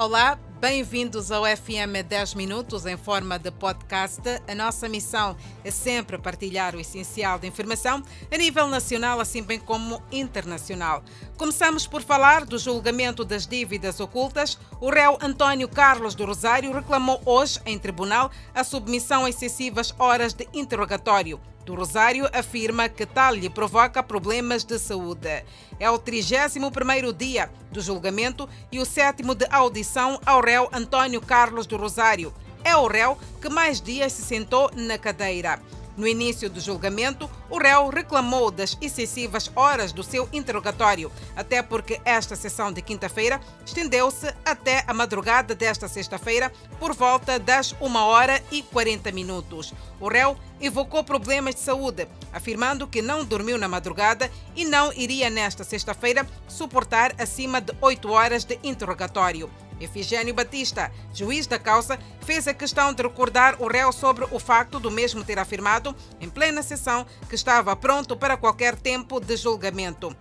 Olá, bem-vindos ao FM 10 Minutos em forma de podcast. A nossa missão é sempre partilhar o essencial da informação a nível nacional, assim bem como internacional. Começamos por falar do julgamento das dívidas ocultas. O réu António Carlos do Rosário reclamou hoje, em tribunal, a submissão a excessivas horas de interrogatório do Rosário afirma que tal lhe provoca problemas de saúde. É o 31º dia do julgamento e o sétimo de audição ao réu Antônio Carlos do Rosário. É o réu que mais dias se sentou na cadeira. No início do julgamento, o réu reclamou das excessivas horas do seu interrogatório, até porque esta sessão de quinta-feira estendeu-se até a madrugada desta sexta-feira, por volta das 1 hora e 40 minutos. O réu evocou problemas de saúde, afirmando que não dormiu na madrugada e não iria nesta sexta-feira suportar acima de 8 horas de interrogatório. Efigênio Batista, juiz da causa, fez a questão de recordar o réu sobre o facto do mesmo ter afirmado, em plena sessão, que estava pronto para qualquer tempo de julgamento.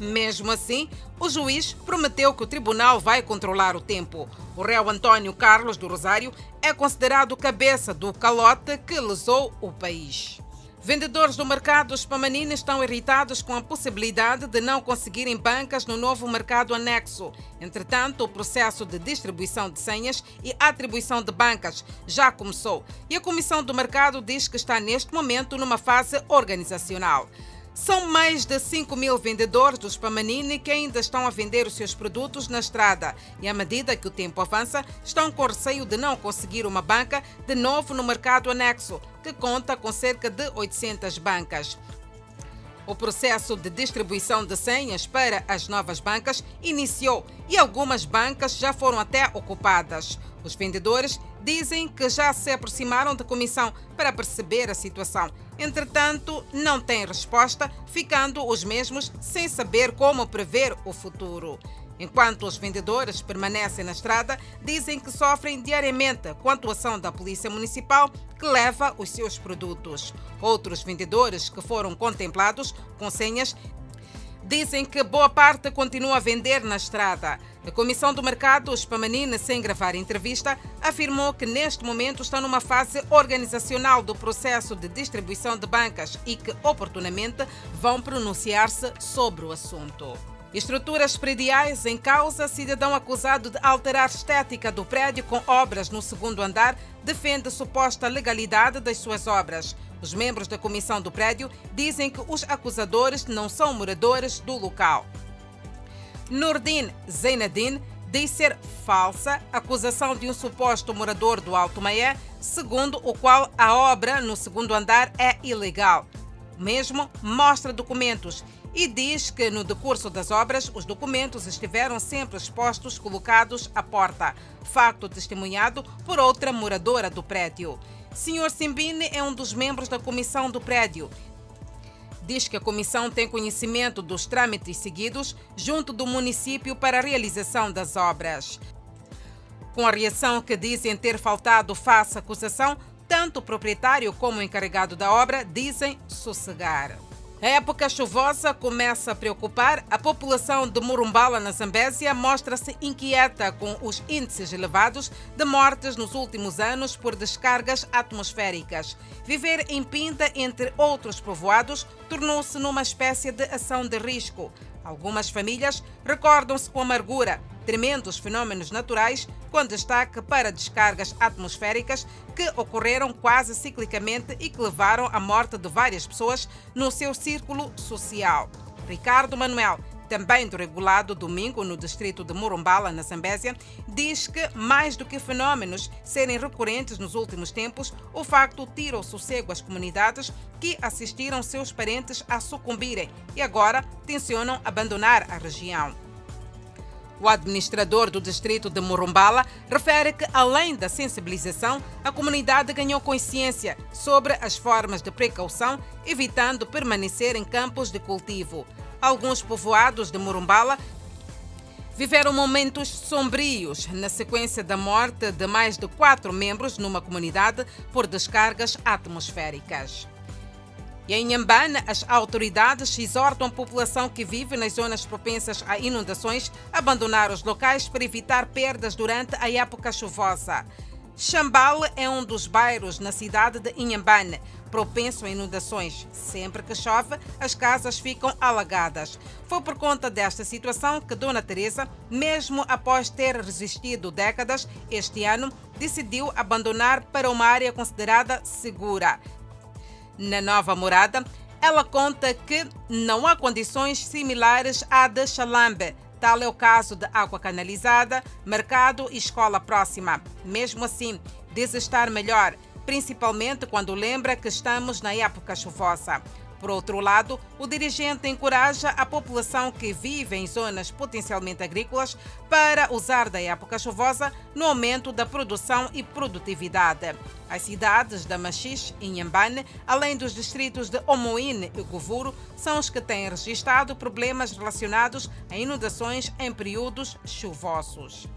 Mesmo assim, o juiz prometeu que o tribunal vai controlar o tempo. O réu Antônio Carlos do Rosário é considerado cabeça do calote que lesou o país. Vendedores do mercado Spamanini estão irritados com a possibilidade de não conseguirem bancas no novo mercado anexo. Entretanto, o processo de distribuição de senhas e atribuição de bancas já começou e a Comissão do Mercado diz que está neste momento numa fase organizacional. São mais de 5 mil vendedores dos Pamanini que ainda estão a vender os seus produtos na estrada e, à medida que o tempo avança, estão com receio de não conseguir uma banca de novo no mercado anexo, que conta com cerca de 800 bancas. O processo de distribuição de senhas para as novas bancas iniciou e algumas bancas já foram até ocupadas. Os vendedores dizem que já se aproximaram da comissão para perceber a situação. Entretanto, não têm resposta, ficando os mesmos sem saber como prever o futuro. Enquanto os vendedores permanecem na estrada, dizem que sofrem diariamente com a atuação da Polícia Municipal que leva os seus produtos. Outros vendedores que foram contemplados com senhas dizem que boa parte continua a vender na estrada. A Comissão do Mercado Spamanina, sem gravar entrevista, afirmou que neste momento está numa fase organizacional do processo de distribuição de bancas e que, oportunamente, vão pronunciar-se sobre o assunto. Estruturas prediais em causa, cidadão acusado de alterar estética do prédio com obras no segundo andar defende suposta legalidade das suas obras. Os membros da comissão do prédio dizem que os acusadores não são moradores do local. Nurdin Zeinadin diz ser falsa a acusação de um suposto morador do Alto Maé, segundo o qual a obra no segundo andar é ilegal. Mesmo mostra documentos e diz que no decurso das obras os documentos estiveram sempre expostos, colocados à porta, facto testemunhado por outra moradora do prédio. Sr. Simbine é um dos membros da comissão do prédio. Diz que a comissão tem conhecimento dos trâmites seguidos junto do município para a realização das obras. Com a reação que dizem ter faltado face à acusação, tanto o proprietário como o encarregado da obra dizem sossegar. A época chuvosa começa a preocupar. A população de Murumbala, na Zambésia, mostra-se inquieta com os índices elevados de mortes nos últimos anos por descargas atmosféricas. Viver em Pinta, entre outros povoados, tornou-se numa espécie de ação de risco. Algumas famílias recordam-se com amargura tremendos fenômenos naturais, com destaque para descargas atmosféricas que ocorreram quase ciclicamente e que levaram à morte de várias pessoas no seu círculo social. Ricardo Manuel, também do regulado domingo no distrito de Morumbala, na Zambésia, diz que, mais do que fenômenos serem recorrentes nos últimos tempos, o facto tira o sossego às comunidades que assistiram seus parentes a sucumbirem e agora tencionam abandonar a região. O administrador do distrito de Morumbala refere que, além da sensibilização, a comunidade ganhou consciência sobre as formas de precaução, evitando permanecer em campos de cultivo. Alguns povoados de Morumbala viveram momentos sombrios na sequência da morte de mais de quatro membros numa comunidade por descargas atmosféricas. E em Inhambane, as autoridades exortam a população que vive nas zonas propensas a inundações a abandonar os locais para evitar perdas durante a época chuvosa. Chambal é um dos bairros na cidade de Inhambane, propenso a inundações. Sempre que chove, as casas ficam alagadas. Foi por conta desta situação que Dona Teresa, mesmo após ter resistido décadas, este ano decidiu abandonar para uma área considerada segura. Na nova morada, ela conta que não há condições similares à de Xalambe, Tal é o caso de água canalizada, mercado e escola próxima. Mesmo assim, diz estar melhor, principalmente quando lembra que estamos na época chuvosa. Por outro lado, o dirigente encoraja a população que vive em zonas potencialmente agrícolas para usar da época chuvosa no aumento da produção e produtividade. As cidades da Machis e Inhambane, além dos distritos de Omoine e Govuro, são os que têm registrado problemas relacionados a inundações em períodos chuvosos.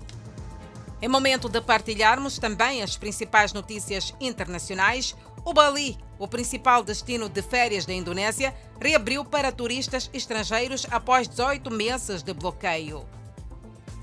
É momento de partilharmos também as principais notícias internacionais. O Bali, o principal destino de férias da Indonésia, reabriu para turistas estrangeiros após 18 meses de bloqueio.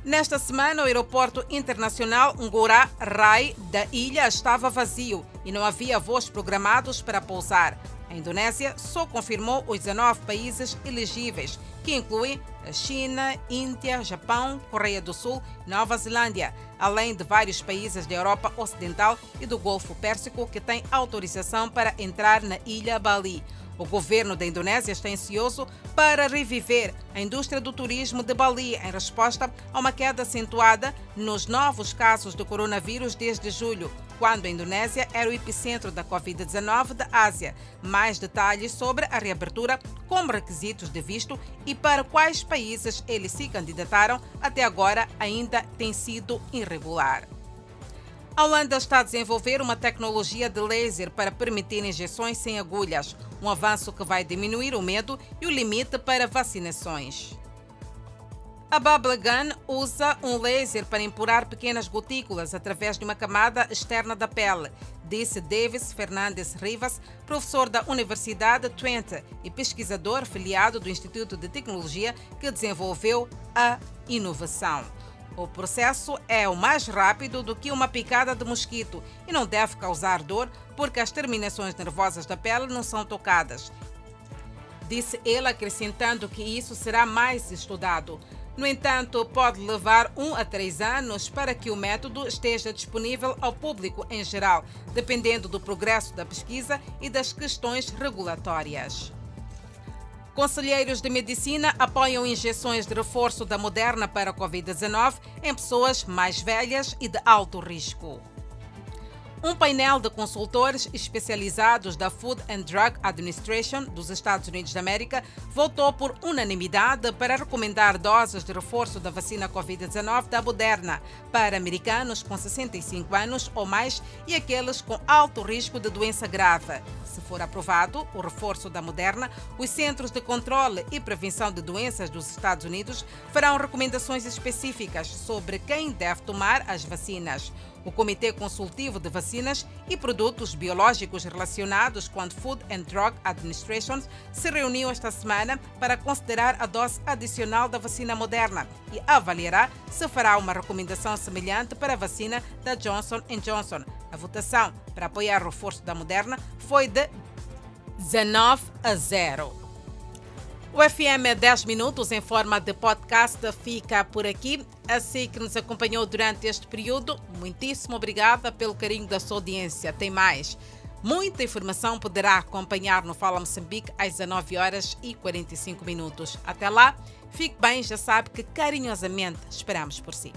Nesta semana, o aeroporto internacional Ngurah Rai da ilha estava vazio e não havia voos programados para pousar. A Indonésia só confirmou os 19 países elegíveis, que incluem a China, Índia, Japão, Coreia do Sul e Nova Zelândia, além de vários países da Europa Ocidental e do Golfo Pérsico que têm autorização para entrar na ilha Bali. O governo da Indonésia está ansioso para reviver a indústria do turismo de Bali em resposta a uma queda acentuada nos novos casos do coronavírus desde julho, quando a Indonésia era o epicentro da Covid-19 da Ásia. Mais detalhes sobre a reabertura, como requisitos de visto e para quais países eles se candidataram até agora ainda tem sido irregular. A Holanda está a desenvolver uma tecnologia de laser para permitir injeções sem agulhas, um avanço que vai diminuir o medo e o limite para vacinações. A Bubble Gun usa um laser para empurrar pequenas gotículas através de uma camada externa da pele, disse Davis Fernandes Rivas, professor da Universidade de Twente e pesquisador filiado do Instituto de Tecnologia que desenvolveu a inovação. O processo é o mais rápido do que uma picada de mosquito e não deve causar dor porque as terminações nervosas da pele não são tocadas. Disse ele, acrescentando que isso será mais estudado. No entanto, pode levar um a três anos para que o método esteja disponível ao público em geral, dependendo do progresso da pesquisa e das questões regulatórias. Conselheiros de medicina apoiam injeções de reforço da Moderna para a Covid-19 em pessoas mais velhas e de alto risco. Um painel de consultores especializados da Food and Drug Administration dos Estados Unidos da América votou por unanimidade para recomendar doses de reforço da vacina Covid-19 da Moderna para americanos com 65 anos ou mais e aqueles com alto risco de doença grave. Se for aprovado o reforço da Moderna, os Centros de Controle e Prevenção de Doenças dos Estados Unidos farão recomendações específicas sobre quem deve tomar as vacinas. O Comitê Consultivo de Vacinas e Produtos Biológicos relacionados com a Food and Drug Administration se reuniu esta semana para considerar a dose adicional da vacina moderna e avaliará se fará uma recomendação semelhante para a vacina da Johnson Johnson. A votação para apoiar o reforço da Moderna foi de 19 a 0. O FM 10 minutos em forma de podcast fica por aqui. Assim que nos acompanhou durante este período, muitíssimo obrigada pelo carinho da sua audiência. Tem mais. Muita informação poderá acompanhar no Fala Moçambique às 19 horas e 45 minutos. Até lá, fique bem, já sabe que carinhosamente esperamos por si.